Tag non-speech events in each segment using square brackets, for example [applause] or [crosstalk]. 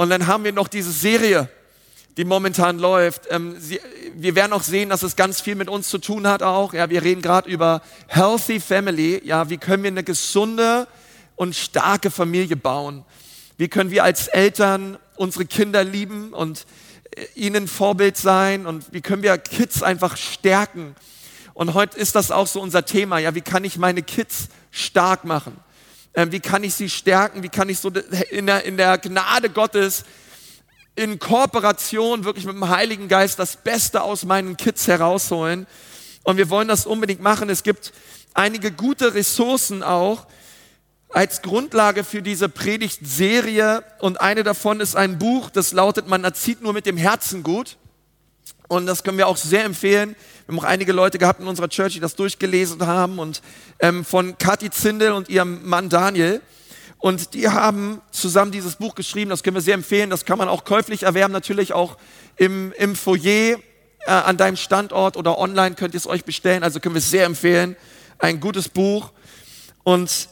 Und dann haben wir noch diese Serie, die momentan läuft. Ähm, sie, wir werden auch sehen, dass es ganz viel mit uns zu tun hat auch. Ja, wir reden gerade über Healthy Family. Ja, wie können wir eine gesunde und starke Familie bauen? Wie können wir als Eltern unsere Kinder lieben und äh, ihnen Vorbild sein? Und wie können wir Kids einfach stärken? Und heute ist das auch so unser Thema. Ja, wie kann ich meine Kids stark machen? Ähm, wie kann ich sie stärken? Wie kann ich so in der, in der Gnade Gottes in Kooperation wirklich mit dem Heiligen Geist das Beste aus meinen Kids herausholen. Und wir wollen das unbedingt machen. Es gibt einige gute Ressourcen auch als Grundlage für diese Predigtserie. Und eine davon ist ein Buch, das lautet, man erzieht nur mit dem Herzen gut. Und das können wir auch sehr empfehlen. Wir haben auch einige Leute gehabt in unserer Church, die das durchgelesen haben. Und ähm, von Kathi Zindel und ihrem Mann Daniel. Und die haben zusammen dieses Buch geschrieben, das können wir sehr empfehlen, das kann man auch käuflich erwerben, natürlich auch im, im Foyer äh, an deinem Standort oder online könnt ihr es euch bestellen, also können wir es sehr empfehlen. Ein gutes Buch. Und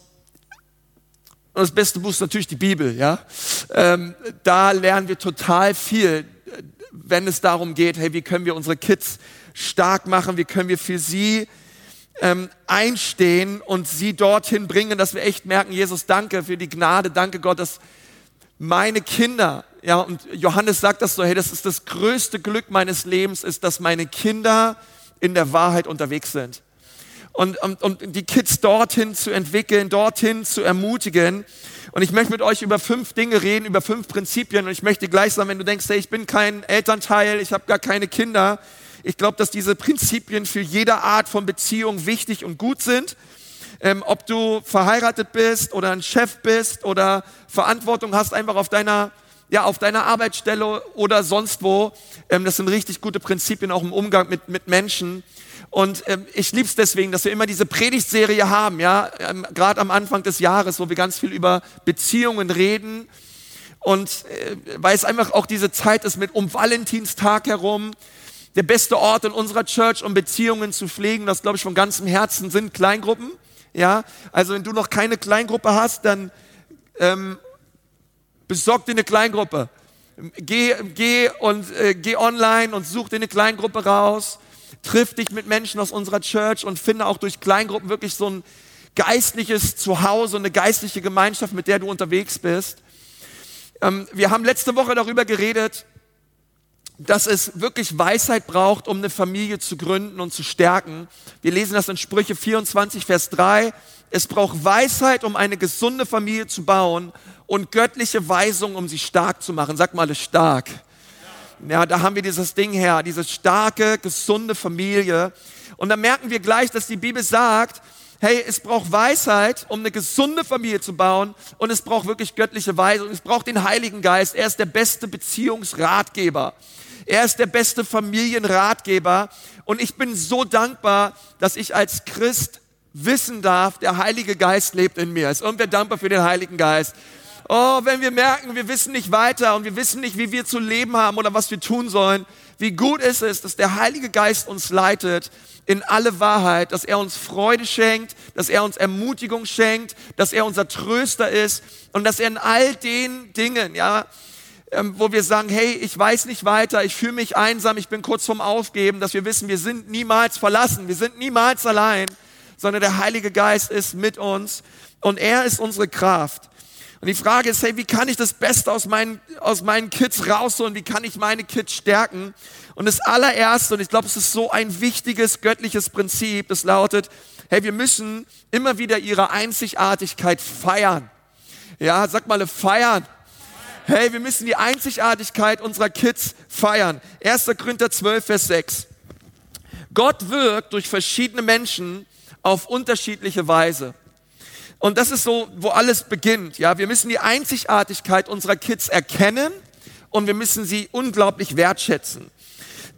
das beste Buch ist natürlich die Bibel, ja. Ähm, da lernen wir total viel, wenn es darum geht, hey, wie können wir unsere Kids stark machen, wie können wir für sie ähm, einstehen und sie dorthin bringen, dass wir echt merken, Jesus, danke für die Gnade, danke Gott, dass meine Kinder, ja, und Johannes sagt das so, hey, das ist das größte Glück meines Lebens, ist, dass meine Kinder in der Wahrheit unterwegs sind. Und, und, und die Kids dorthin zu entwickeln, dorthin zu ermutigen. Und ich möchte mit euch über fünf Dinge reden, über fünf Prinzipien. Und ich möchte gleich sagen, wenn du denkst, hey, ich bin kein Elternteil, ich habe gar keine Kinder, ich glaube, dass diese Prinzipien für jede Art von Beziehung wichtig und gut sind. Ähm, ob du verheiratet bist oder ein Chef bist oder Verantwortung hast einfach auf deiner, ja, auf deiner Arbeitsstelle oder sonst wo. Ähm, das sind richtig gute Prinzipien auch im Umgang mit, mit Menschen. Und ähm, ich liebe es deswegen, dass wir immer diese Predigtserie haben, ja, ähm, gerade am Anfang des Jahres, wo wir ganz viel über Beziehungen reden. Und äh, weil es einfach auch diese Zeit ist mit um Valentinstag herum, der beste Ort in unserer Church, um Beziehungen zu pflegen, das glaube ich von ganzem Herzen sind Kleingruppen. Ja, also wenn du noch keine Kleingruppe hast, dann ähm, besorg dir eine Kleingruppe. Geh, geh und äh, geh online und such dir eine Kleingruppe raus. Triff dich mit Menschen aus unserer Church und finde auch durch Kleingruppen wirklich so ein geistliches Zuhause, eine geistliche Gemeinschaft, mit der du unterwegs bist. Ähm, wir haben letzte Woche darüber geredet, dass es wirklich Weisheit braucht, um eine Familie zu gründen und zu stärken. Wir lesen das in Sprüche 24, Vers 3. Es braucht Weisheit, um eine gesunde Familie zu bauen und göttliche Weisung, um sie stark zu machen. Sag mal, stark. Ja, da haben wir dieses Ding her, diese starke, gesunde Familie. Und da merken wir gleich, dass die Bibel sagt, hey, es braucht Weisheit, um eine gesunde Familie zu bauen und es braucht wirklich göttliche Weisung. Es braucht den Heiligen Geist. Er ist der beste Beziehungsratgeber. Er ist der beste Familienratgeber. Und ich bin so dankbar, dass ich als Christ wissen darf, der Heilige Geist lebt in mir. Ist irgendwer dankbar für den Heiligen Geist? Oh, wenn wir merken, wir wissen nicht weiter und wir wissen nicht, wie wir zu leben haben oder was wir tun sollen, wie gut ist es, dass der Heilige Geist uns leitet in alle Wahrheit, dass er uns Freude schenkt, dass er uns Ermutigung schenkt, dass er unser Tröster ist und dass er in all den Dingen, ja, ähm, wo wir sagen, hey, ich weiß nicht weiter, ich fühle mich einsam, ich bin kurz vorm Aufgeben, dass wir wissen, wir sind niemals verlassen, wir sind niemals allein, sondern der Heilige Geist ist mit uns und er ist unsere Kraft. Und die Frage ist, hey, wie kann ich das Beste aus meinen, aus meinen Kids rausholen? Wie kann ich meine Kids stärken? Und das allererste, und ich glaube, es ist so ein wichtiges göttliches Prinzip, das lautet, hey, wir müssen immer wieder ihre Einzigartigkeit feiern. Ja, sag mal, feiern. Hey, wir müssen die Einzigartigkeit unserer Kids feiern. 1. Korinther 12, Vers 6. Gott wirkt durch verschiedene Menschen auf unterschiedliche Weise. Und das ist so, wo alles beginnt. Ja, wir müssen die Einzigartigkeit unserer Kids erkennen und wir müssen sie unglaublich wertschätzen.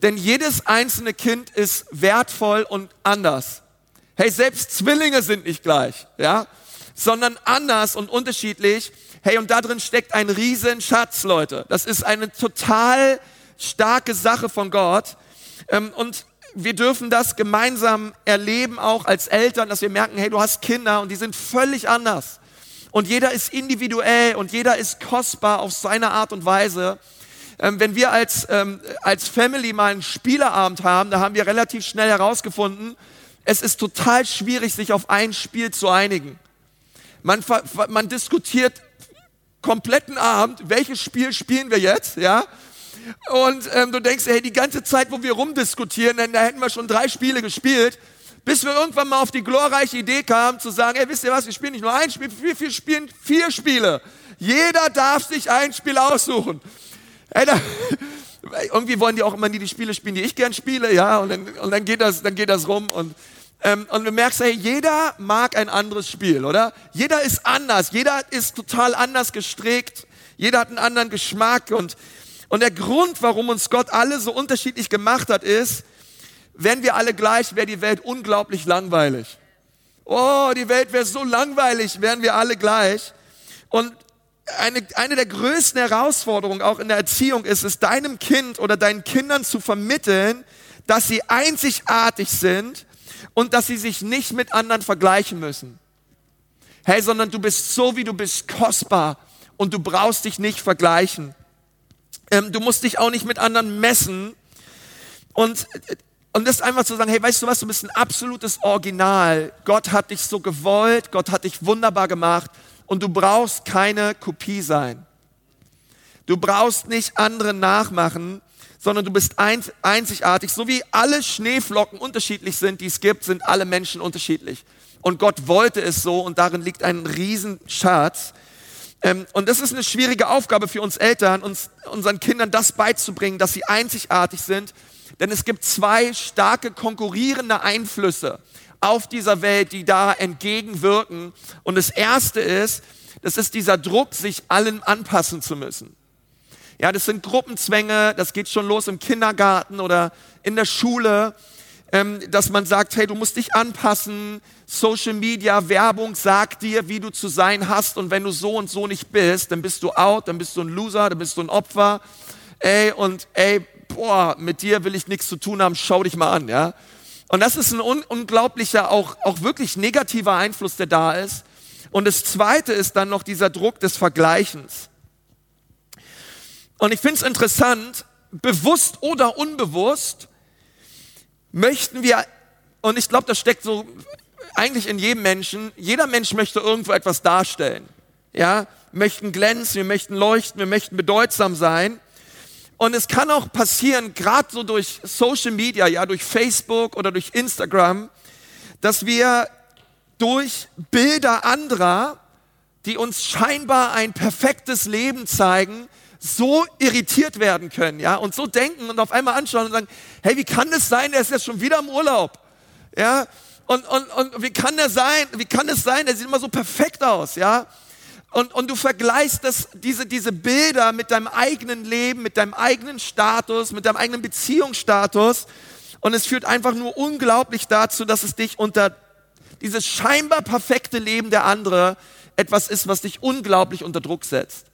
Denn jedes einzelne Kind ist wertvoll und anders. Hey, selbst Zwillinge sind nicht gleich, ja, sondern anders und unterschiedlich. Hey, und da drin steckt ein riesen Schatz, Leute. Das ist eine total starke Sache von Gott. Ähm, und wir dürfen das gemeinsam erleben, auch als Eltern, dass wir merken, hey, du hast Kinder und die sind völlig anders. und jeder ist individuell und jeder ist kostbar auf seine Art und Weise. Ähm, wenn wir als, ähm, als Family mal einen Spieleabend haben, da haben wir relativ schnell herausgefunden, es ist total schwierig, sich auf ein Spiel zu einigen. Man, man diskutiert kompletten Abend, welches Spiel spielen wir jetzt, ja? Und ähm, du denkst, hey, die ganze Zeit, wo wir rumdiskutieren, dann, da hätten wir schon drei Spiele gespielt, bis wir irgendwann mal auf die glorreiche Idee kamen, zu sagen, hey, wisst ihr was, wir spielen nicht nur ein Spiel, wir, wir spielen vier Spiele. Jeder darf sich ein Spiel aussuchen. Hey, da, [laughs] irgendwie wollen die auch immer nie die Spiele spielen, die ich gern spiele, ja, und dann, und dann, geht, das, dann geht das rum und ähm, und du merkst, hey, jeder mag ein anderes Spiel, oder? Jeder ist anders, jeder ist total anders gestrickt, jeder hat einen anderen Geschmack und, und der Grund, warum uns Gott alle so unterschiedlich gemacht hat, ist, wenn wir alle gleich, wäre die Welt unglaublich langweilig. Oh, die Welt wäre so langweilig, wären wir alle gleich. Und eine, eine der größten Herausforderungen auch in der Erziehung ist es, deinem Kind oder deinen Kindern zu vermitteln, dass sie einzigartig sind und dass sie sich nicht mit anderen vergleichen müssen. Hey, sondern du bist so, wie du bist, kostbar und du brauchst dich nicht vergleichen. Ähm, du musst dich auch nicht mit anderen messen. Und, und das einfach zu sagen, hey, weißt du was, du bist ein absolutes Original. Gott hat dich so gewollt, Gott hat dich wunderbar gemacht und du brauchst keine Kopie sein. Du brauchst nicht andere nachmachen, sondern du bist einzigartig. So wie alle Schneeflocken unterschiedlich sind, die es gibt, sind alle Menschen unterschiedlich. Und Gott wollte es so und darin liegt ein Riesenschatz. Ähm, und das ist eine schwierige Aufgabe für uns Eltern, uns unseren Kindern das beizubringen, dass sie einzigartig sind. Denn es gibt zwei starke konkurrierende Einflüsse auf dieser Welt, die da entgegenwirken. Und das erste ist, das ist dieser Druck, sich allen anpassen zu müssen. Ja, das sind Gruppenzwänge, das geht schon los im Kindergarten oder in der Schule, ähm, dass man sagt, hey, du musst dich anpassen. Social Media, Werbung sagt dir, wie du zu sein hast und wenn du so und so nicht bist, dann bist du out, dann bist du ein Loser, dann bist du ein Opfer. Ey, und ey, boah, mit dir will ich nichts zu tun haben, schau dich mal an, ja. Und das ist ein un unglaublicher, auch, auch wirklich negativer Einfluss, der da ist. Und das zweite ist dann noch dieser Druck des Vergleichens. Und ich finde es interessant, bewusst oder unbewusst möchten wir, und ich glaube, das steckt so eigentlich in jedem Menschen, jeder Mensch möchte irgendwo etwas darstellen. Ja, möchten glänzen, wir möchten leuchten, wir möchten bedeutsam sein. Und es kann auch passieren, gerade so durch Social Media, ja, durch Facebook oder durch Instagram, dass wir durch Bilder anderer, die uns scheinbar ein perfektes Leben zeigen, so irritiert werden können, ja, und so denken und auf einmal anschauen und sagen, hey, wie kann das sein, der ist jetzt schon wieder im Urlaub, ja, und, und, und wie kann der sein, wie kann es sein, der sieht immer so perfekt aus, ja, und, und du vergleichst das, diese, diese Bilder mit deinem eigenen Leben, mit deinem eigenen Status, mit deinem eigenen Beziehungsstatus und es führt einfach nur unglaublich dazu, dass es dich unter dieses scheinbar perfekte Leben der andere etwas ist, was dich unglaublich unter Druck setzt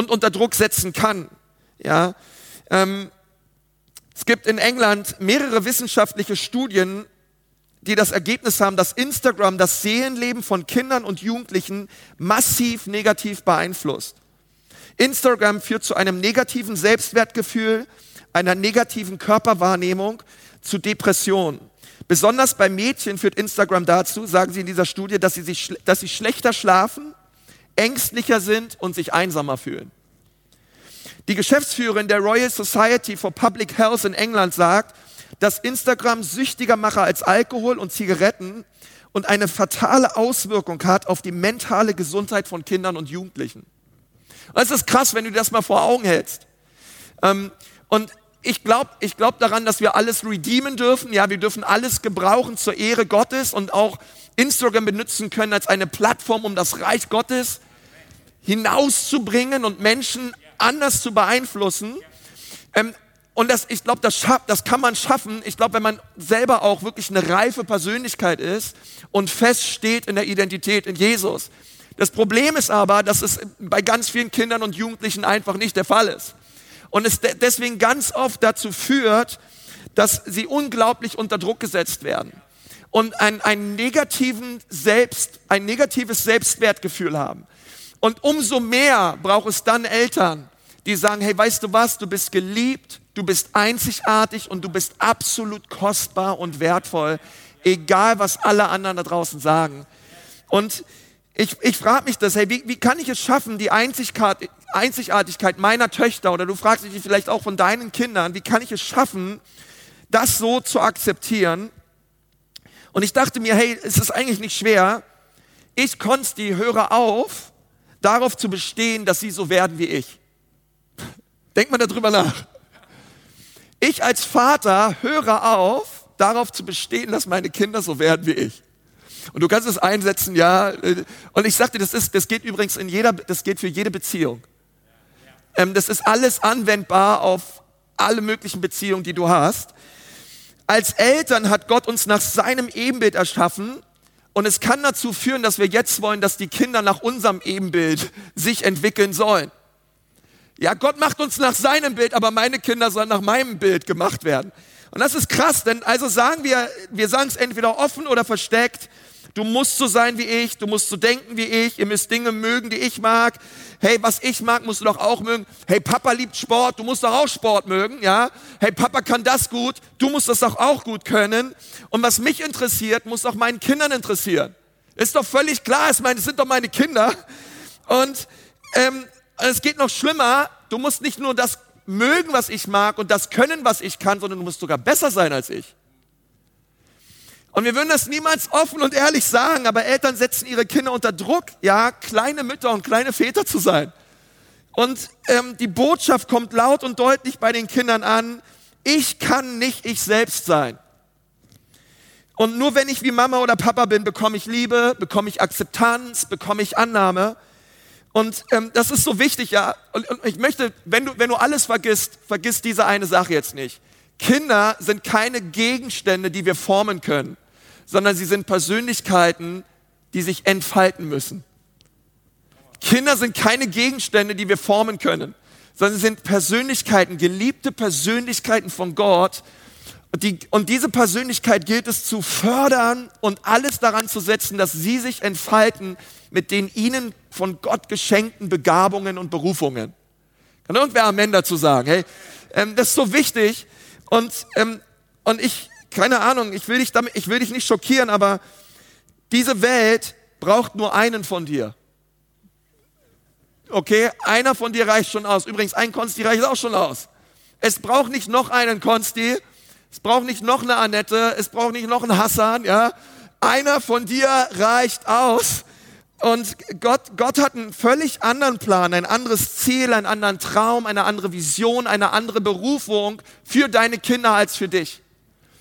und unter Druck setzen kann. Ja, ähm, es gibt in England mehrere wissenschaftliche Studien, die das Ergebnis haben, dass Instagram das Seelenleben von Kindern und Jugendlichen massiv negativ beeinflusst. Instagram führt zu einem negativen Selbstwertgefühl, einer negativen Körperwahrnehmung, zu Depressionen. Besonders bei Mädchen führt Instagram dazu, sagen sie in dieser Studie, dass sie, sich, dass sie schlechter schlafen, ängstlicher sind und sich einsamer fühlen. Die Geschäftsführerin der Royal Society for Public Health in England sagt, dass Instagram süchtiger mache als Alkohol und Zigaretten und eine fatale Auswirkung hat auf die mentale Gesundheit von Kindern und Jugendlichen. Und es ist krass, wenn du das mal vor Augen hältst. Ähm, und ich glaube ich glaub daran, dass wir alles redeemen dürfen. Ja, wir dürfen alles gebrauchen zur Ehre Gottes und auch Instagram benutzen können als eine Plattform, um das Reich Gottes hinauszubringen und Menschen anders zu beeinflussen. Ähm, und das, ich glaube, das, das kann man schaffen. Ich glaube, wenn man selber auch wirklich eine reife Persönlichkeit ist und feststeht in der Identität in Jesus. Das Problem ist aber, dass es bei ganz vielen Kindern und Jugendlichen einfach nicht der Fall ist. Und es deswegen ganz oft dazu führt, dass sie unglaublich unter Druck gesetzt werden. und ein, ein, negativen Selbst, ein negatives Selbstwertgefühl haben. Und umso mehr braucht es dann Eltern, die sagen, hey, weißt du was, du bist geliebt, du bist einzigartig und du bist absolut kostbar und wertvoll, egal was alle anderen da draußen sagen. Und ich, ich frage mich das, hey, wie, wie kann ich es schaffen, die Einzigartigkeit meiner Töchter oder du fragst dich vielleicht auch von deinen Kindern, wie kann ich es schaffen, das so zu akzeptieren? Und ich dachte mir, hey, es ist eigentlich nicht schwer. Ich Konsti höre auf, darauf zu bestehen, dass sie so werden wie ich. Denkt mal darüber nach. Ich als Vater höre auf, darauf zu bestehen, dass meine Kinder so werden wie ich. Und du kannst es einsetzen, ja. Und ich sagte, das ist, das geht übrigens in jeder, das geht für jede Beziehung. Ähm, das ist alles anwendbar auf alle möglichen Beziehungen, die du hast. Als Eltern hat Gott uns nach seinem Ebenbild erschaffen und es kann dazu führen, dass wir jetzt wollen, dass die Kinder nach unserem Ebenbild sich entwickeln sollen. Ja, Gott macht uns nach seinem Bild, aber meine Kinder sollen nach meinem Bild gemacht werden. Und das ist krass, denn also sagen wir, wir sagen es entweder offen oder versteckt, Du musst so sein wie ich, du musst so denken wie ich, ihr müsst Dinge mögen, die ich mag. Hey, was ich mag, musst du doch auch mögen. Hey, Papa liebt Sport, du musst doch auch Sport mögen, ja? Hey, Papa kann das gut, du musst das doch auch gut können. Und was mich interessiert, muss auch meinen Kindern interessieren. Ist doch völlig klar, es sind doch meine Kinder. Und ähm, es geht noch schlimmer, du musst nicht nur das mögen, was ich mag und das können, was ich kann, sondern du musst sogar besser sein als ich. Und wir würden das niemals offen und ehrlich sagen, aber Eltern setzen ihre Kinder unter Druck, ja, kleine Mütter und kleine Väter zu sein. Und ähm, die Botschaft kommt laut und deutlich bei den Kindern an, ich kann nicht ich selbst sein. Und nur wenn ich wie Mama oder Papa bin, bekomme ich Liebe, bekomme ich Akzeptanz, bekomme ich Annahme. Und ähm, das ist so wichtig, ja. Und, und ich möchte, wenn du, wenn du alles vergisst, vergiss diese eine Sache jetzt nicht. Kinder sind keine Gegenstände, die wir formen können, sondern sie sind Persönlichkeiten, die sich entfalten müssen. Kinder sind keine Gegenstände, die wir formen können, sondern sie sind Persönlichkeiten, geliebte Persönlichkeiten von Gott. Und, die, und diese Persönlichkeit gilt es zu fördern und alles daran zu setzen, dass sie sich entfalten mit den ihnen von Gott geschenkten Begabungen und Berufungen. Kann irgendwer Amen dazu sagen? Hey, ähm, das ist so wichtig, und, ähm, und ich, keine Ahnung, ich will, dich damit, ich will dich nicht schockieren, aber diese Welt braucht nur einen von dir. Okay, einer von dir reicht schon aus. Übrigens, ein Konsti reicht auch schon aus. Es braucht nicht noch einen Konsti, es braucht nicht noch eine Annette, es braucht nicht noch einen Hassan, ja. Einer von dir reicht aus. Und Gott, Gott hat einen völlig anderen Plan, ein anderes Ziel, einen anderen Traum, eine andere Vision, eine andere Berufung für deine Kinder als für dich.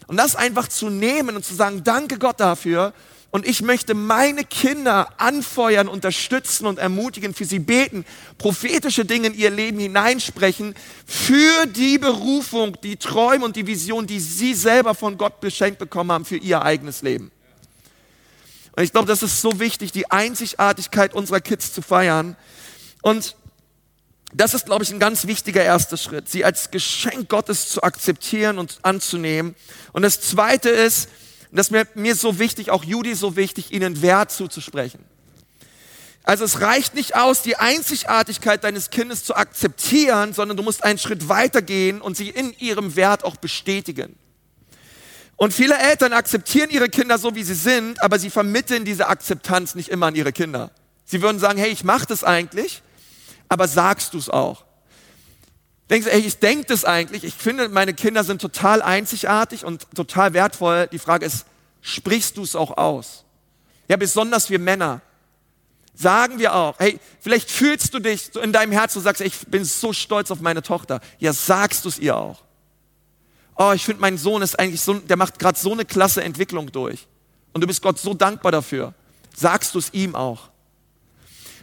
Und das einfach zu nehmen und zu sagen, danke Gott dafür. Und ich möchte meine Kinder anfeuern, unterstützen und ermutigen, für sie beten, prophetische Dinge in ihr Leben hineinsprechen, für die Berufung, die Träume und die Vision, die sie selber von Gott beschenkt bekommen haben für ihr eigenes Leben. Und ich glaube, das ist so wichtig, die Einzigartigkeit unserer Kids zu feiern. Und das ist, glaube ich, ein ganz wichtiger erster Schritt, sie als Geschenk Gottes zu akzeptieren und anzunehmen. Und das Zweite ist, das ist mir, mir so wichtig, auch Judy so wichtig, ihnen Wert zuzusprechen. Also es reicht nicht aus, die Einzigartigkeit deines Kindes zu akzeptieren, sondern du musst einen Schritt weitergehen und sie in ihrem Wert auch bestätigen. Und viele Eltern akzeptieren ihre Kinder so, wie sie sind, aber sie vermitteln diese Akzeptanz nicht immer an ihre Kinder. Sie würden sagen, hey, ich mache das eigentlich, aber sagst du es auch? Denkst du, hey, ich denke das eigentlich, ich finde, meine Kinder sind total einzigartig und total wertvoll. Die Frage ist, sprichst du es auch aus? Ja, besonders wir Männer. Sagen wir auch, hey, vielleicht fühlst du dich so in deinem Herz, du sagst, ich bin so stolz auf meine Tochter. Ja, sagst du es ihr auch oh, ich finde, mein Sohn ist eigentlich so, der macht gerade so eine klasse Entwicklung durch. Und du bist Gott so dankbar dafür. Sagst du es ihm auch.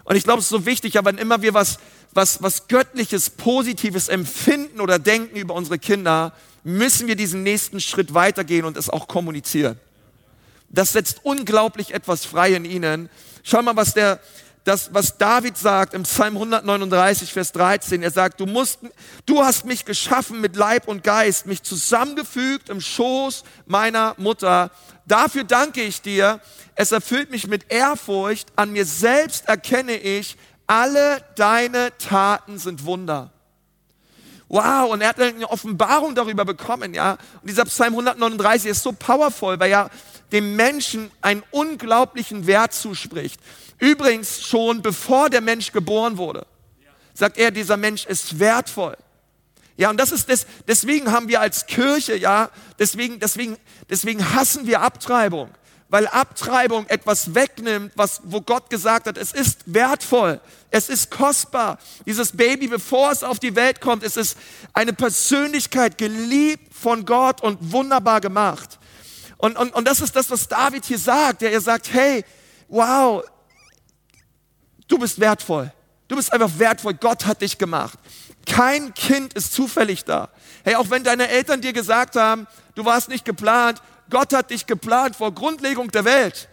Und ich glaube, es ist so wichtig, aber wenn immer wir was, was, was Göttliches, Positives empfinden oder denken über unsere Kinder, müssen wir diesen nächsten Schritt weitergehen und es auch kommunizieren. Das setzt unglaublich etwas frei in ihnen. Schau mal, was der das, was David sagt im Psalm 139, Vers 13. Er sagt, du musst, du hast mich geschaffen mit Leib und Geist, mich zusammengefügt im Schoß meiner Mutter. Dafür danke ich dir. Es erfüllt mich mit Ehrfurcht. An mir selbst erkenne ich, alle deine Taten sind Wunder. Wow, und er hat eine Offenbarung darüber bekommen, ja. Und dieser Psalm 139 ist so powerful, weil er dem Menschen einen unglaublichen Wert zuspricht. Übrigens schon bevor der Mensch geboren wurde, sagt er, dieser Mensch ist wertvoll. Ja, und das ist das, deswegen haben wir als Kirche, ja, deswegen, deswegen, deswegen hassen wir Abtreibung, weil Abtreibung etwas wegnimmt, was, wo Gott gesagt hat, es ist wertvoll, es ist kostbar. Dieses Baby, bevor es auf die Welt kommt, es ist eine Persönlichkeit, geliebt von Gott und wunderbar gemacht. Und, und, und das ist das, was David hier sagt. Ja, er sagt, hey, wow, Du bist wertvoll. Du bist einfach wertvoll. Gott hat dich gemacht. Kein Kind ist zufällig da. Hey, auch wenn deine Eltern dir gesagt haben, du warst nicht geplant, Gott hat dich geplant vor Grundlegung der Welt.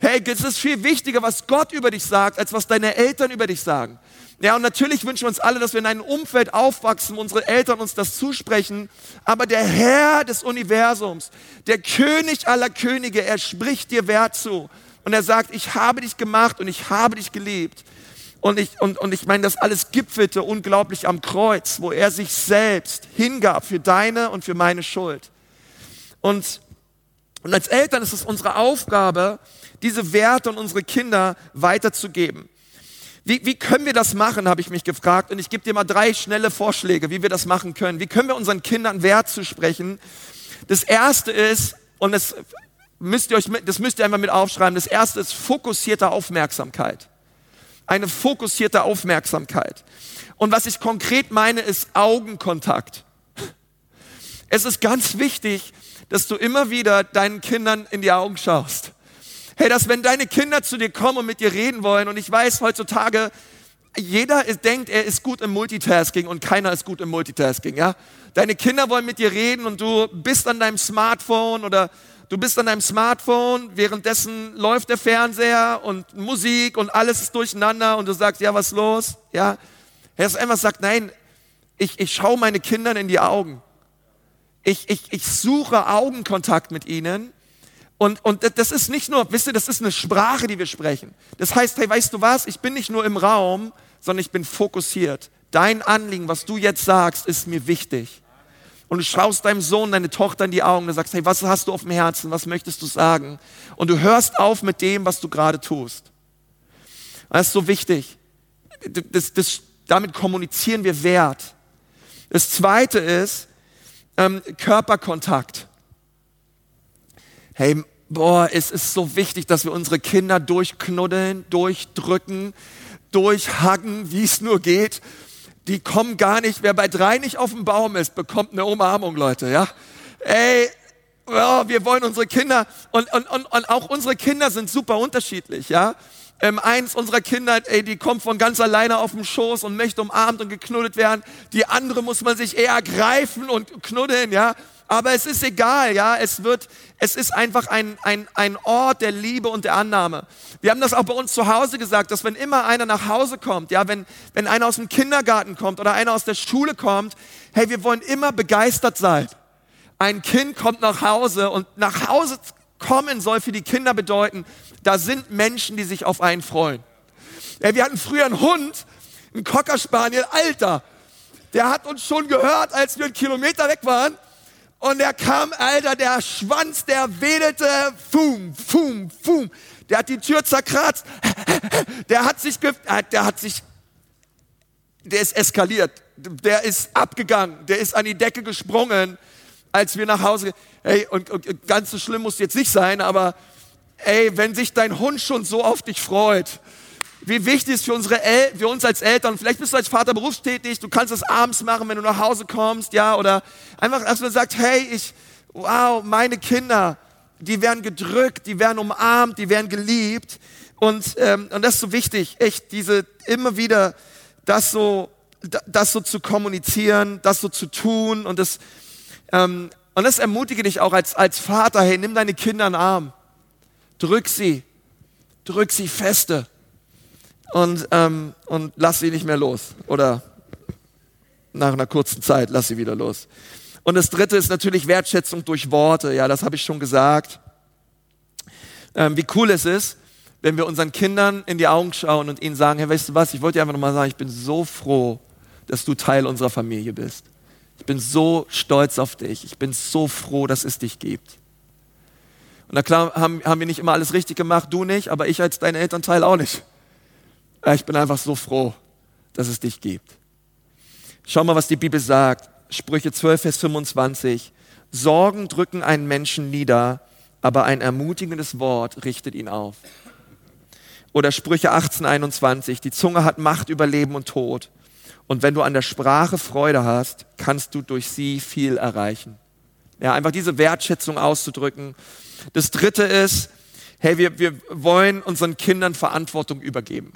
Hey, es ist viel wichtiger, was Gott über dich sagt, als was deine Eltern über dich sagen. Ja, und natürlich wünschen wir uns alle, dass wir in einem Umfeld aufwachsen, wo unsere Eltern uns das zusprechen. Aber der Herr des Universums, der König aller Könige, er spricht dir Wert zu. Und er sagt, ich habe dich gemacht und ich habe dich geliebt. Und ich, und, und ich meine, das alles gipfelte unglaublich am Kreuz, wo er sich selbst hingab für deine und für meine Schuld. Und, und als Eltern ist es unsere Aufgabe, diese Werte und unsere Kinder weiterzugeben. Wie, wie können wir das machen, habe ich mich gefragt. Und ich gebe dir mal drei schnelle Vorschläge, wie wir das machen können. Wie können wir unseren Kindern Wert zu sprechen? Das erste ist, und es müsst ihr euch, das müsst ihr einmal mit aufschreiben. Das erste ist fokussierte Aufmerksamkeit. Eine fokussierte Aufmerksamkeit. Und was ich konkret meine, ist Augenkontakt. Es ist ganz wichtig, dass du immer wieder deinen Kindern in die Augen schaust. Hey, dass wenn deine Kinder zu dir kommen und mit dir reden wollen, und ich weiß heutzutage, jeder ist, denkt, er ist gut im Multitasking und keiner ist gut im Multitasking, ja? Deine Kinder wollen mit dir reden und du bist an deinem Smartphone oder Du bist an deinem Smartphone, währenddessen läuft der Fernseher und Musik und alles ist durcheinander und du sagst, ja, was los? Ja. Herr einfach sagt, nein, ich, ich schaue meine Kindern in die Augen. Ich, ich, ich suche Augenkontakt mit ihnen. Und, und das ist nicht nur, wisst ihr, das ist eine Sprache, die wir sprechen. Das heißt, hey, weißt du was? Ich bin nicht nur im Raum, sondern ich bin fokussiert. Dein Anliegen, was du jetzt sagst, ist mir wichtig und du schaust deinem Sohn, deine Tochter in die Augen und sagst, hey, was hast du auf dem Herzen? Was möchtest du sagen? Und du hörst auf mit dem, was du gerade tust. Das ist so wichtig. Das, das, damit kommunizieren wir Wert. Das zweite ist ähm, Körperkontakt. Hey, boah, es ist so wichtig, dass wir unsere Kinder durchknuddeln, durchdrücken, durchhacken, wie es nur geht die kommen gar nicht, wer bei drei nicht auf dem Baum ist, bekommt eine Umarmung, Leute, ja. Ey, oh, wir wollen unsere Kinder, und, und, und, und auch unsere Kinder sind super unterschiedlich, ja. Ähm, eins unserer Kinder, ey, die kommt von ganz alleine auf den Schoß und möchte umarmt und geknuddelt werden. Die andere muss man sich eher greifen und knuddeln, ja. Aber es ist egal, ja. Es wird, es ist einfach ein, ein, ein Ort der Liebe und der Annahme. Wir haben das auch bei uns zu Hause gesagt, dass wenn immer einer nach Hause kommt, ja, wenn, wenn einer aus dem Kindergarten kommt oder einer aus der Schule kommt, hey, wir wollen immer begeistert sein. Ein Kind kommt nach Hause und nach Hause kommen soll für die Kinder bedeuten, da sind Menschen, die sich auf einen freuen. Ja, wir hatten früher einen Hund, einen Cocker Spaniel, Alter. Der hat uns schon gehört, als wir einen Kilometer weg waren und er kam, Alter, der Schwanz, der wedelte, fum, fum, fum. Der hat die Tür zerkratzt. Der hat sich, äh, der hat sich, der ist eskaliert. Der ist abgegangen. Der ist an die Decke gesprungen, als wir nach Hause, hey, und, und ganz so schlimm muss jetzt nicht sein, aber, ey, wenn sich dein Hund schon so auf dich freut, wie wichtig es für, unsere El für uns als Eltern, vielleicht bist du als Vater berufstätig, du kannst es abends machen, wenn du nach Hause kommst, ja, oder einfach, dass man sagt, hey, ich, wow, meine Kinder, die werden gedrückt, die werden umarmt, die werden geliebt. Und, ähm, und das ist so wichtig, echt, diese, immer wieder das so, das so zu kommunizieren, das so zu tun und das, ähm, und das ermutige dich auch als, als Vater, hey, nimm deine Kinder in den Arm, drück sie, drück sie feste und, ähm, und lass sie nicht mehr los. Oder nach einer kurzen Zeit lass sie wieder los. Und das dritte ist natürlich Wertschätzung durch Worte. Ja, das habe ich schon gesagt. Ähm, wie cool es ist, wenn wir unseren Kindern in die Augen schauen und ihnen sagen, hey, weißt du was, ich wollte dir einfach nochmal sagen, ich bin so froh, dass du Teil unserer Familie bist. Ich bin so stolz auf dich. Ich bin so froh, dass es dich gibt. Und na klar haben, haben wir nicht immer alles richtig gemacht, du nicht, aber ich als dein Elternteil auch nicht. Ich bin einfach so froh, dass es dich gibt. Schau mal, was die Bibel sagt. Sprüche 12, Vers 25. Sorgen drücken einen Menschen nieder, aber ein ermutigendes Wort richtet ihn auf. Oder Sprüche 18, 21. Die Zunge hat Macht über Leben und Tod. Und wenn du an der Sprache Freude hast, kannst du durch sie viel erreichen. Ja, einfach diese Wertschätzung auszudrücken. Das dritte ist, hey, wir, wir wollen unseren Kindern Verantwortung übergeben.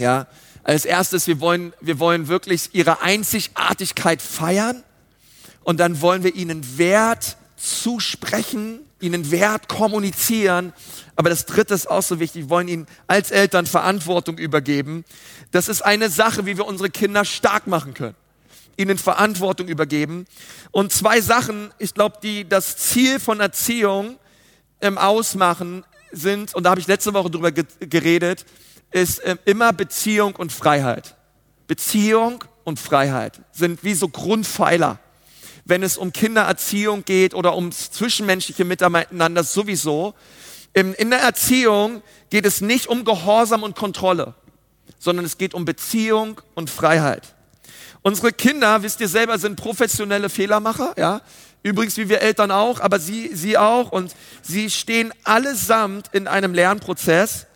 Ja, als erstes, wir wollen, wir wollen wirklich ihre Einzigartigkeit feiern und dann wollen wir ihnen Wert zusprechen, ihnen Wert kommunizieren. Aber das Dritte ist auch so wichtig, wir wollen ihnen als Eltern Verantwortung übergeben. Das ist eine Sache, wie wir unsere Kinder stark machen können. Ihnen Verantwortung übergeben. Und zwei Sachen, ich glaube, die das Ziel von Erziehung ähm, ausmachen, sind, und da habe ich letzte Woche drüber geredet, ist äh, immer Beziehung und Freiheit. Beziehung und Freiheit sind wie so Grundpfeiler wenn es um Kindererziehung geht oder ums zwischenmenschliche Miteinander sowieso. In der Erziehung geht es nicht um Gehorsam und Kontrolle, sondern es geht um Beziehung und Freiheit. Unsere Kinder, wisst ihr selber, sind professionelle Fehlermacher, ja. Übrigens wie wir Eltern auch, aber sie, sie auch. Und sie stehen allesamt in einem Lernprozess.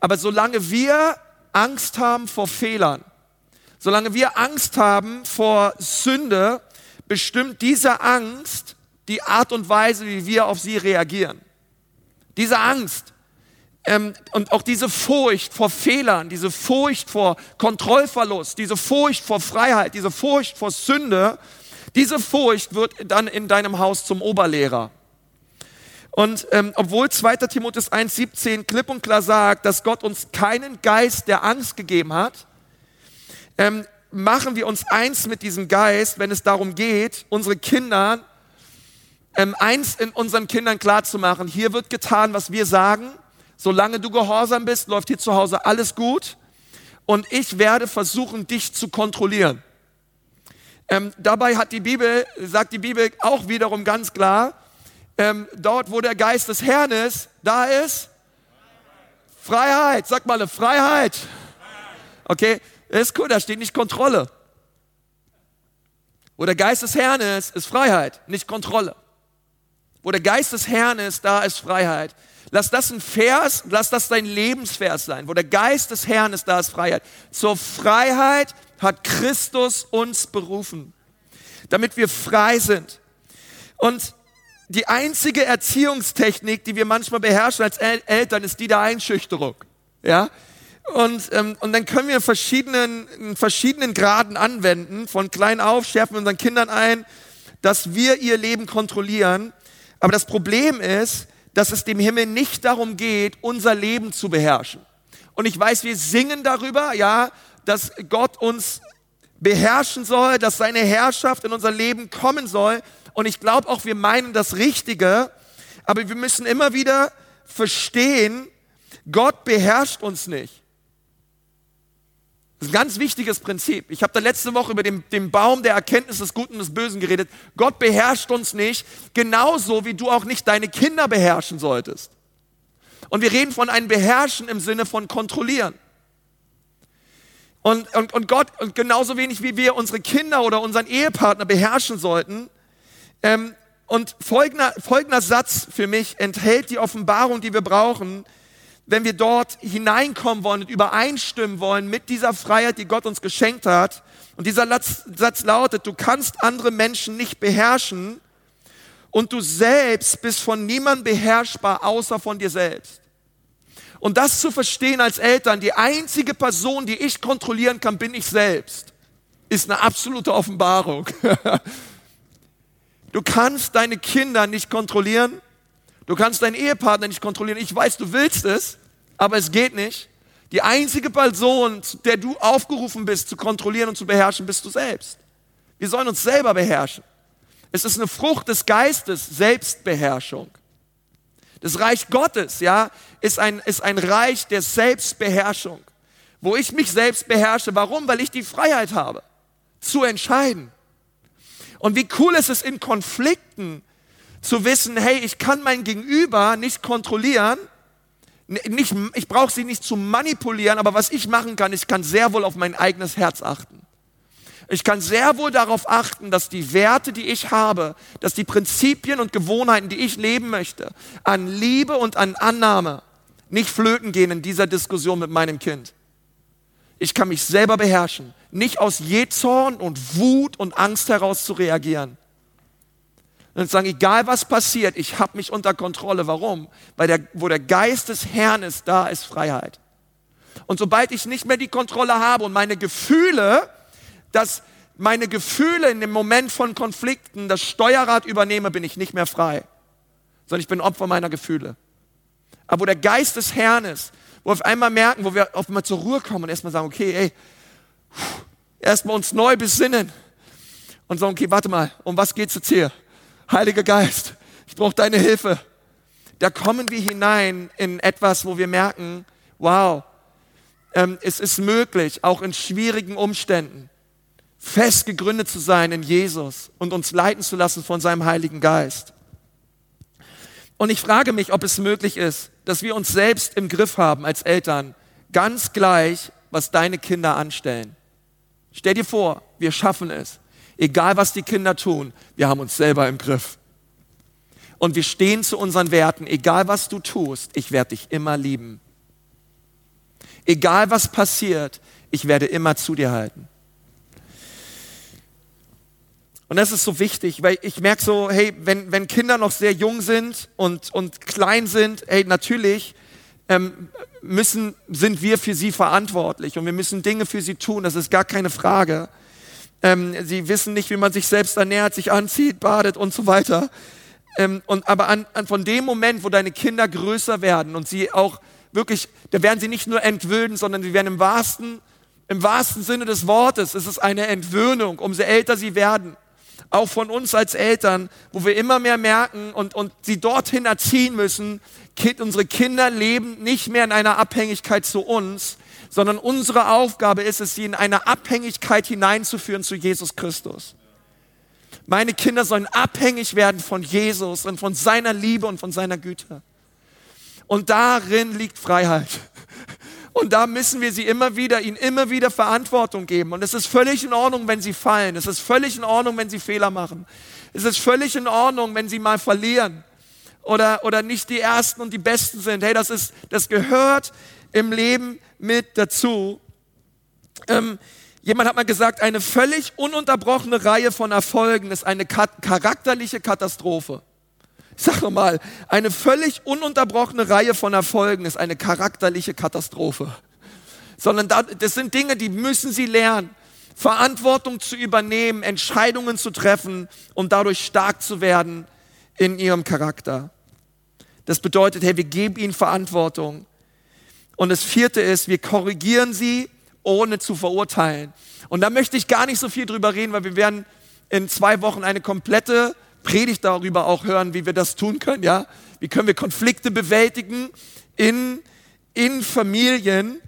Aber solange wir Angst haben vor Fehlern, solange wir Angst haben vor Sünde, bestimmt diese Angst die Art und Weise, wie wir auf sie reagieren. Diese Angst ähm, und auch diese Furcht vor Fehlern, diese Furcht vor Kontrollverlust, diese Furcht vor Freiheit, diese Furcht vor Sünde, diese Furcht wird dann in deinem Haus zum Oberlehrer. Und ähm, obwohl 2. Timotheus 1,17 klipp und klar sagt, dass Gott uns keinen Geist der Angst gegeben hat, ähm, machen wir uns eins mit diesem Geist, wenn es darum geht, unsere Kinder, ähm, eins in unseren Kindern klarzumachen. Hier wird getan, was wir sagen. Solange du gehorsam bist, läuft hier zu Hause alles gut. Und ich werde versuchen, dich zu kontrollieren. Ähm, dabei hat die Bibel, sagt die Bibel auch wiederum ganz klar, ähm, dort, wo der Geist des Herrn ist, da ist Freiheit. Sag mal eine Freiheit. Okay, ist cool, da steht nicht Kontrolle. Wo der Geist des Herrn ist, ist Freiheit, nicht Kontrolle. Wo der Geist des Herrn ist, da ist Freiheit. Lass das ein Vers, lass das dein Lebensvers sein. Wo der Geist des Herrn ist, da ist Freiheit. Zur Freiheit hat Christus uns berufen, damit wir frei sind. Und die einzige Erziehungstechnik, die wir manchmal beherrschen als Eltern, ist die der Einschüchterung. Ja, und, ähm, und dann können wir in verschiedenen, in verschiedenen Graden anwenden. Von klein auf schärfen wir unseren Kindern ein, dass wir ihr Leben kontrollieren. Aber das Problem ist, dass es dem Himmel nicht darum geht, unser Leben zu beherrschen. Und ich weiß, wir singen darüber, ja, dass Gott uns beherrschen soll, dass seine Herrschaft in unser Leben kommen soll. Und ich glaube auch, wir meinen das Richtige. Aber wir müssen immer wieder verstehen, Gott beherrscht uns nicht. Das ist ein ganz wichtiges Prinzip. Ich habe da letzte Woche über den, den Baum der Erkenntnis des Guten und des Bösen geredet. Gott beherrscht uns nicht, genauso wie du auch nicht deine Kinder beherrschen solltest. Und wir reden von einem Beherrschen im Sinne von kontrollieren. Und, und, und Gott, und genauso wenig wie wir unsere Kinder oder unseren Ehepartner beherrschen sollten. Ähm, und folgender, folgender Satz für mich enthält die Offenbarung, die wir brauchen, wenn wir dort hineinkommen wollen und übereinstimmen wollen mit dieser Freiheit, die Gott uns geschenkt hat. Und dieser Satz lautet, du kannst andere Menschen nicht beherrschen und du selbst bist von niemandem beherrschbar, außer von dir selbst. Und das zu verstehen als Eltern, die einzige Person, die ich kontrollieren kann, bin ich selbst, ist eine absolute Offenbarung. [laughs] Du kannst deine Kinder nicht kontrollieren, Du kannst deinen Ehepartner nicht kontrollieren. Ich weiß, du willst es, aber es geht nicht. Die einzige Person, der du aufgerufen bist zu kontrollieren und zu beherrschen, bist du selbst. Wir sollen uns selber beherrschen. Es ist eine Frucht des Geistes, Selbstbeherrschung. Das Reich Gottes, ja, ist ein, ist ein Reich der Selbstbeherrschung, wo ich mich selbst beherrsche. Warum? Weil ich die Freiheit habe, zu entscheiden. Und wie cool ist es in Konflikten zu wissen, hey, ich kann mein Gegenüber nicht kontrollieren, nicht, ich brauche sie nicht zu manipulieren, aber was ich machen kann, ich kann sehr wohl auf mein eigenes Herz achten. Ich kann sehr wohl darauf achten, dass die Werte, die ich habe, dass die Prinzipien und Gewohnheiten, die ich leben möchte, an Liebe und an Annahme nicht flöten gehen in dieser Diskussion mit meinem Kind. Ich kann mich selber beherrschen, nicht aus Jezorn und Wut und Angst heraus zu reagieren. Und sagen, egal was passiert, ich habe mich unter Kontrolle. Warum? Weil der, wo der Geist des Herrn ist, da ist Freiheit. Und sobald ich nicht mehr die Kontrolle habe und meine Gefühle dass meine Gefühle in dem Moment von Konflikten das Steuerrad übernehme, bin ich nicht mehr frei, sondern ich bin Opfer meiner Gefühle. Aber wo der Geist des Herrn ist, wo wir auf einmal merken, wo wir auf einmal zur Ruhe kommen und erstmal sagen, okay, ey, erstmal uns neu besinnen und sagen, okay, warte mal, um was geht's jetzt hier? Heiliger Geist, ich brauche deine Hilfe. Da kommen wir hinein in etwas, wo wir merken, wow, ähm, es ist möglich, auch in schwierigen Umständen, fest gegründet zu sein in Jesus und uns leiten zu lassen von seinem Heiligen Geist. Und ich frage mich, ob es möglich ist, dass wir uns selbst im Griff haben als Eltern, ganz gleich, was deine Kinder anstellen. Stell dir vor, wir schaffen es. Egal was die Kinder tun, wir haben uns selber im Griff. Und wir stehen zu unseren Werten, egal was du tust, ich werde dich immer lieben. Egal was passiert, ich werde immer zu dir halten. Und das ist so wichtig, weil ich merke so, hey, wenn, wenn Kinder noch sehr jung sind und, und klein sind, hey, natürlich ähm, müssen, sind wir für sie verantwortlich und wir müssen Dinge für sie tun, das ist gar keine Frage. Ähm, sie wissen nicht, wie man sich selbst ernährt, sich anzieht, badet und so weiter. Ähm, und, aber an, an, von dem Moment, wo deine Kinder größer werden und sie auch wirklich, da werden sie nicht nur entwöhnen, sondern sie werden im wahrsten, im wahrsten Sinne des Wortes, es ist eine Entwöhnung, umso älter sie werden auch von uns als Eltern, wo wir immer mehr merken und, und sie dorthin erziehen müssen, unsere Kinder leben nicht mehr in einer Abhängigkeit zu uns, sondern unsere Aufgabe ist es, sie in eine Abhängigkeit hineinzuführen zu Jesus Christus. Meine Kinder sollen abhängig werden von Jesus und von seiner Liebe und von seiner Güte. Und darin liegt Freiheit. Und da müssen wir sie immer wieder, ihnen immer wieder Verantwortung geben. Und es ist völlig in Ordnung, wenn sie fallen. Es ist völlig in Ordnung, wenn sie Fehler machen. Es ist völlig in Ordnung, wenn sie mal verlieren oder, oder nicht die Ersten und die Besten sind. Hey, das ist, das gehört im Leben mit dazu. Ähm, jemand hat mal gesagt, eine völlig ununterbrochene Reihe von Erfolgen ist eine charakterliche Katastrophe. Sag nochmal, eine völlig ununterbrochene Reihe von Erfolgen ist eine charakterliche Katastrophe. Sondern das sind Dinge, die müssen sie lernen. Verantwortung zu übernehmen, Entscheidungen zu treffen, um dadurch stark zu werden in ihrem Charakter. Das bedeutet, hey, wir geben ihnen Verantwortung. Und das vierte ist, wir korrigieren sie, ohne zu verurteilen. Und da möchte ich gar nicht so viel drüber reden, weil wir werden in zwei Wochen eine komplette Predigt darüber auch hören, wie wir das tun können, ja? Wie können wir Konflikte bewältigen in, in Familien?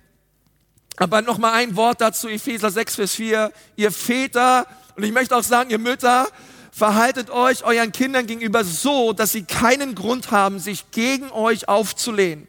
Aber noch mal ein Wort dazu, Epheser 6, Vers 4. Ihr Väter, und ich möchte auch sagen, ihr Mütter, verhaltet euch euren Kindern gegenüber so, dass sie keinen Grund haben, sich gegen euch aufzulehnen.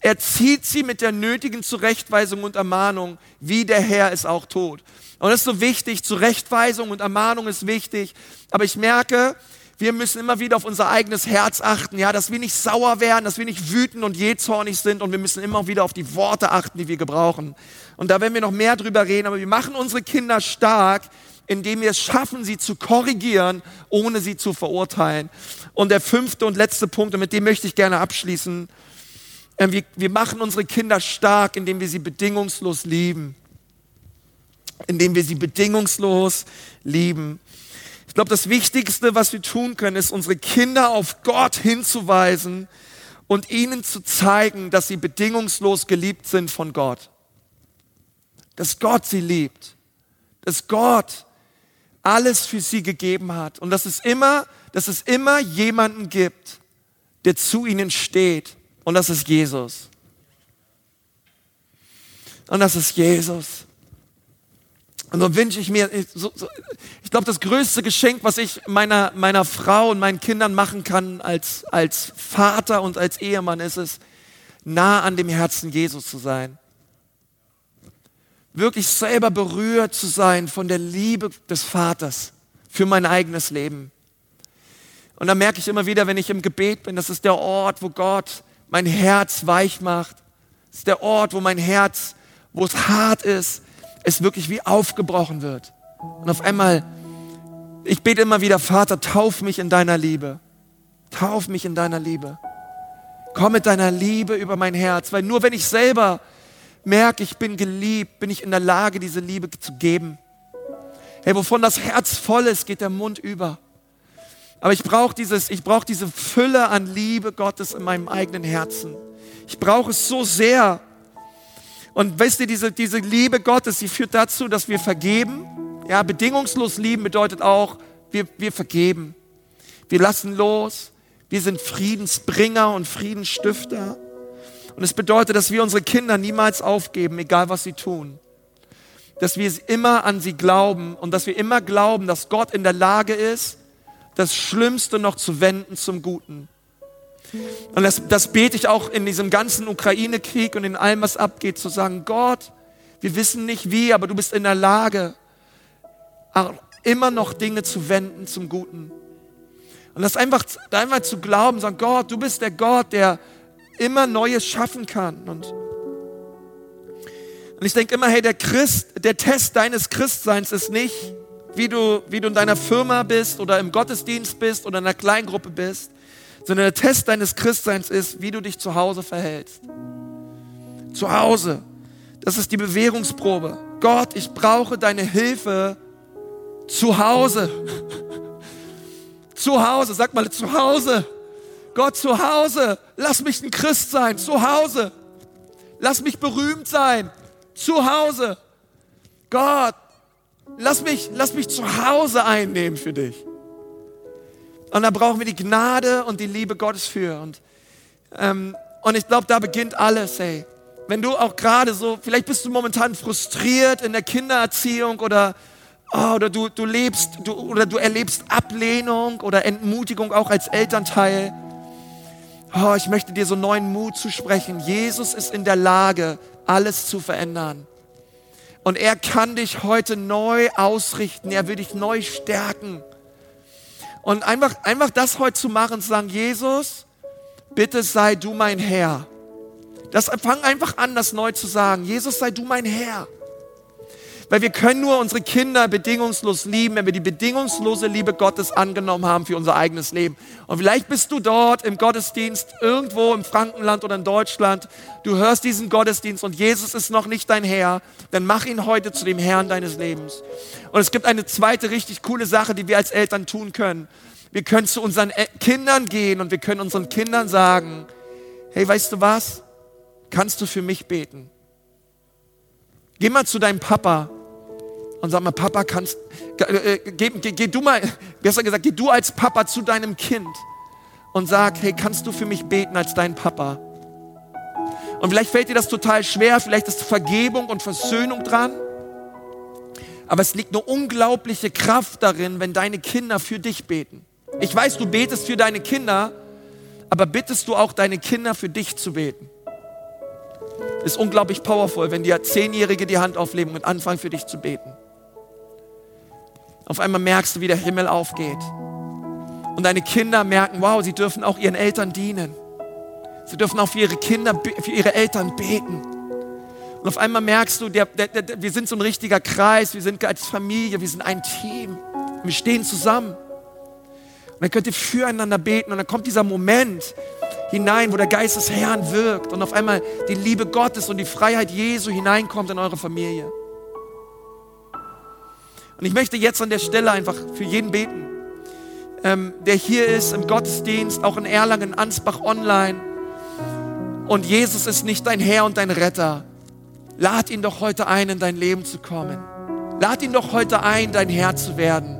Erzieht sie mit der nötigen Zurechtweisung und Ermahnung, wie der Herr es auch tut. Und das ist so wichtig, Zurechtweisung und Ermahnung ist wichtig. Aber ich merke, wir müssen immer wieder auf unser eigenes Herz achten, ja, dass wir nicht sauer werden, dass wir nicht wütend und jähzornig sind und wir müssen immer wieder auf die Worte achten, die wir gebrauchen. Und da werden wir noch mehr drüber reden, aber wir machen unsere Kinder stark, indem wir es schaffen, sie zu korrigieren, ohne sie zu verurteilen. Und der fünfte und letzte Punkt, und mit dem möchte ich gerne abschließen, äh, wir, wir machen unsere Kinder stark, indem wir sie bedingungslos lieben. Indem wir sie bedingungslos lieben. Ich glaube, das Wichtigste, was wir tun können, ist, unsere Kinder auf Gott hinzuweisen und ihnen zu zeigen, dass sie bedingungslos geliebt sind von Gott. Dass Gott sie liebt. Dass Gott alles für sie gegeben hat. Und dass es immer, dass es immer jemanden gibt, der zu ihnen steht. Und das ist Jesus. Und das ist Jesus. Und so wünsche ich mir, so, so, ich glaube, das größte Geschenk, was ich meiner, meiner Frau und meinen Kindern machen kann als, als Vater und als Ehemann, ist es, nah an dem Herzen Jesus zu sein. Wirklich selber berührt zu sein von der Liebe des Vaters für mein eigenes Leben. Und da merke ich immer wieder, wenn ich im Gebet bin, das ist der Ort, wo Gott mein Herz weich macht. Das ist der Ort, wo mein Herz, wo es hart ist, es wirklich wie aufgebrochen wird. Und auf einmal, ich bete immer wieder, Vater, tauf mich in deiner Liebe. Tauf mich in deiner Liebe. Komm mit deiner Liebe über mein Herz, weil nur wenn ich selber merke, ich bin geliebt, bin ich in der Lage, diese Liebe zu geben. Hey, wovon das Herz voll ist, geht der Mund über. Aber ich brauche dieses, ich brauche diese Fülle an Liebe Gottes in meinem eigenen Herzen. Ich brauche es so sehr, und weißt du, diese, diese Liebe Gottes, die führt dazu, dass wir vergeben. Ja, bedingungslos lieben bedeutet auch, wir, wir vergeben. Wir lassen los. Wir sind Friedensbringer und Friedensstifter. Und es bedeutet, dass wir unsere Kinder niemals aufgeben, egal was sie tun. Dass wir immer an sie glauben und dass wir immer glauben, dass Gott in der Lage ist, das Schlimmste noch zu wenden zum Guten. Und das, das bete ich auch in diesem ganzen Ukraine-Krieg und in allem, was abgeht, zu sagen, Gott, wir wissen nicht wie, aber du bist in der Lage, immer noch Dinge zu wenden zum Guten. Und das einfach, einfach zu glauben, sagen, Gott, du bist der Gott, der immer Neues schaffen kann. Und, und ich denke immer, hey, der Christ, der Test deines Christseins ist nicht, wie du, wie du in deiner Firma bist oder im Gottesdienst bist oder in einer Kleingruppe bist, sondern der Test deines Christseins ist, wie du dich zu Hause verhältst. Zu Hause. Das ist die Bewährungsprobe. Gott, ich brauche deine Hilfe zu Hause. zu Hause, sag mal zu Hause. Gott, zu Hause. Lass mich ein Christ sein. Zu Hause. Lass mich berühmt sein. Zu Hause. Gott, lass mich, lass mich zu Hause einnehmen für dich. Und da brauchen wir die Gnade und die Liebe Gottes für. Und, ähm, und ich glaube, da beginnt alles, ey. Wenn du auch gerade so, vielleicht bist du momentan frustriert in der Kindererziehung oder, oh, oder du, du lebst du, oder du erlebst Ablehnung oder Entmutigung auch als Elternteil. Oh, ich möchte dir so neuen Mut zusprechen. Jesus ist in der Lage, alles zu verändern. Und er kann dich heute neu ausrichten. Er will dich neu stärken. Und einfach, einfach das heute zu machen, zu sagen, Jesus, bitte sei du mein Herr. Das fang einfach an, das neu zu sagen. Jesus, sei du mein Herr. Weil wir können nur unsere Kinder bedingungslos lieben, wenn wir die bedingungslose Liebe Gottes angenommen haben für unser eigenes Leben. Und vielleicht bist du dort im Gottesdienst, irgendwo im Frankenland oder in Deutschland. Du hörst diesen Gottesdienst und Jesus ist noch nicht dein Herr. Dann mach ihn heute zu dem Herrn deines Lebens. Und es gibt eine zweite richtig coole Sache, die wir als Eltern tun können. Wir können zu unseren Kindern gehen und wir können unseren Kindern sagen, hey, weißt du was? Kannst du für mich beten? Geh mal zu deinem Papa und sag mal, Papa, kannst, äh, geh, geh, geh, du mal, besser gesagt, geh du als Papa zu deinem Kind und sag, hey, kannst du für mich beten als dein Papa? Und vielleicht fällt dir das total schwer, vielleicht ist Vergebung und Versöhnung dran. Aber es liegt eine unglaubliche Kraft darin, wenn deine Kinder für dich beten. Ich weiß, du betest für deine Kinder, aber bittest du auch deine Kinder für dich zu beten? Ist unglaublich powerful, wenn dir Zehnjährige die Hand auflegen und anfangen für dich zu beten. Auf einmal merkst du, wie der Himmel aufgeht. Und deine Kinder merken, wow, sie dürfen auch ihren Eltern dienen. Sie dürfen auch für ihre Kinder, für ihre Eltern beten. Und auf einmal merkst du, der, der, der, wir sind so ein richtiger Kreis, wir sind als Familie, wir sind ein Team. Wir stehen zusammen. Und dann könnt ihr füreinander beten und dann kommt dieser Moment hinein, wo der Geist des Herrn wirkt und auf einmal die Liebe Gottes und die Freiheit Jesu hineinkommt in eure Familie. Und ich möchte jetzt an der Stelle einfach für jeden beten, ähm, der hier ist im Gottesdienst, auch in Erlangen, Ansbach online. und Jesus ist nicht dein Herr und dein Retter, lad ihn doch heute ein, in dein Leben zu kommen. Lad ihn doch heute ein, dein Herr zu werden.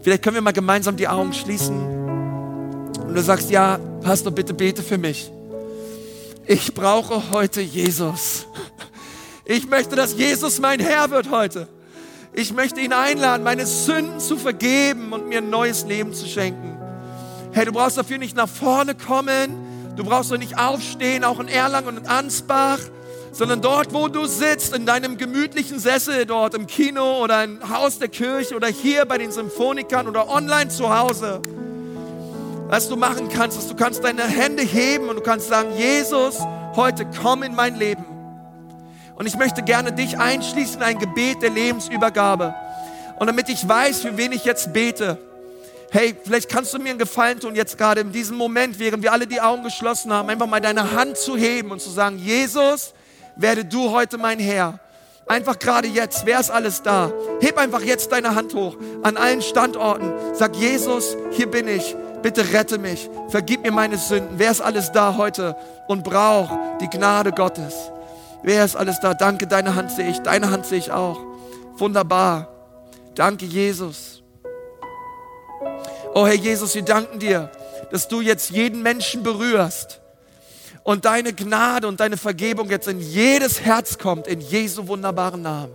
Vielleicht können wir mal gemeinsam die Augen schließen und du sagst, ja, Pastor, bitte bete für mich. Ich brauche heute Jesus. [laughs] Ich möchte, dass Jesus mein Herr wird heute. Ich möchte ihn einladen, meine Sünden zu vergeben und mir ein neues Leben zu schenken. Hey, du brauchst dafür nicht nach vorne kommen. Du brauchst doch nicht aufstehen, auch in Erlangen und in Ansbach, sondern dort, wo du sitzt, in deinem gemütlichen Sessel dort im Kino oder im Haus der Kirche oder hier bei den Symphonikern oder online zu Hause. Was du machen kannst, ist, du kannst deine Hände heben und du kannst sagen, Jesus, heute komm in mein Leben. Und ich möchte gerne dich einschließen in ein Gebet der Lebensübergabe. Und damit ich weiß, für wen ich jetzt bete, hey, vielleicht kannst du mir einen Gefallen tun, jetzt gerade in diesem Moment, während wir alle die Augen geschlossen haben, einfach mal deine Hand zu heben und zu sagen, Jesus, werde du heute mein Herr. Einfach gerade jetzt, wer ist alles da? Heb einfach jetzt deine Hand hoch an allen Standorten. Sag, Jesus, hier bin ich. Bitte rette mich. Vergib mir meine Sünden. Wer ist alles da heute und braucht die Gnade Gottes? Wer ist alles da? Danke, deine Hand sehe ich. Deine Hand sehe ich auch. Wunderbar. Danke, Jesus. Oh Herr Jesus, wir danken dir, dass du jetzt jeden Menschen berührst und deine Gnade und deine Vergebung jetzt in jedes Herz kommt, in Jesu wunderbaren Namen.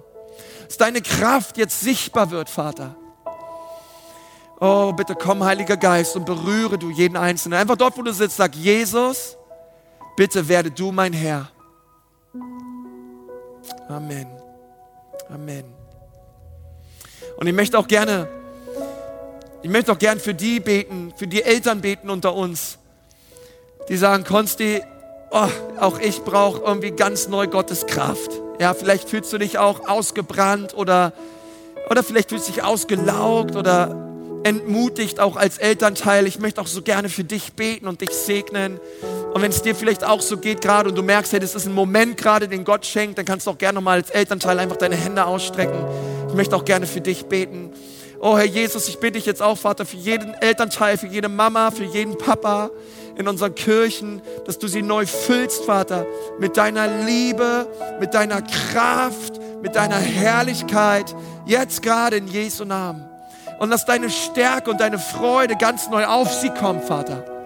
Dass deine Kraft jetzt sichtbar wird, Vater. Oh, bitte komm, Heiliger Geist, und berühre du jeden Einzelnen. Einfach dort, wo du sitzt, sag, Jesus, bitte werde du mein Herr. Amen. Amen. Und ich möchte auch gerne, ich möchte auch gerne für die beten, für die Eltern beten unter uns, die sagen, Konsti, oh, auch ich brauche irgendwie ganz neu Gottes Kraft. Ja, vielleicht fühlst du dich auch ausgebrannt oder, oder vielleicht fühlst du dich ausgelaugt oder entmutigt auch als Elternteil. Ich möchte auch so gerne für dich beten und dich segnen. Und wenn es dir vielleicht auch so geht gerade und du merkst, hey, das ist ein Moment gerade, den Gott schenkt, dann kannst du auch gerne nochmal als Elternteil einfach deine Hände ausstrecken. Ich möchte auch gerne für dich beten. Oh Herr Jesus, ich bitte dich jetzt auch, Vater, für jeden Elternteil, für jede Mama, für jeden Papa in unseren Kirchen, dass du sie neu füllst, Vater, mit deiner Liebe, mit deiner Kraft, mit deiner Herrlichkeit, jetzt gerade in Jesu Namen. Und lass deine Stärke und deine Freude ganz neu auf sie kommen, Vater.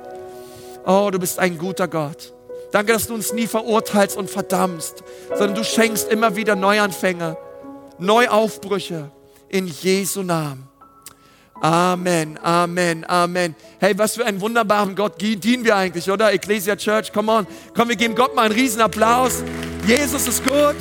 Oh, du bist ein guter Gott. Danke, dass du uns nie verurteilst und verdammst, sondern du schenkst immer wieder Neuanfänge, Neuaufbrüche in Jesu Namen. Amen, Amen, Amen. Hey, was für einen wunderbaren Gott dienen wir eigentlich, oder? Ecclesia Church, come on. Komm, wir geben Gott mal einen riesen Applaus. Jesus ist gut.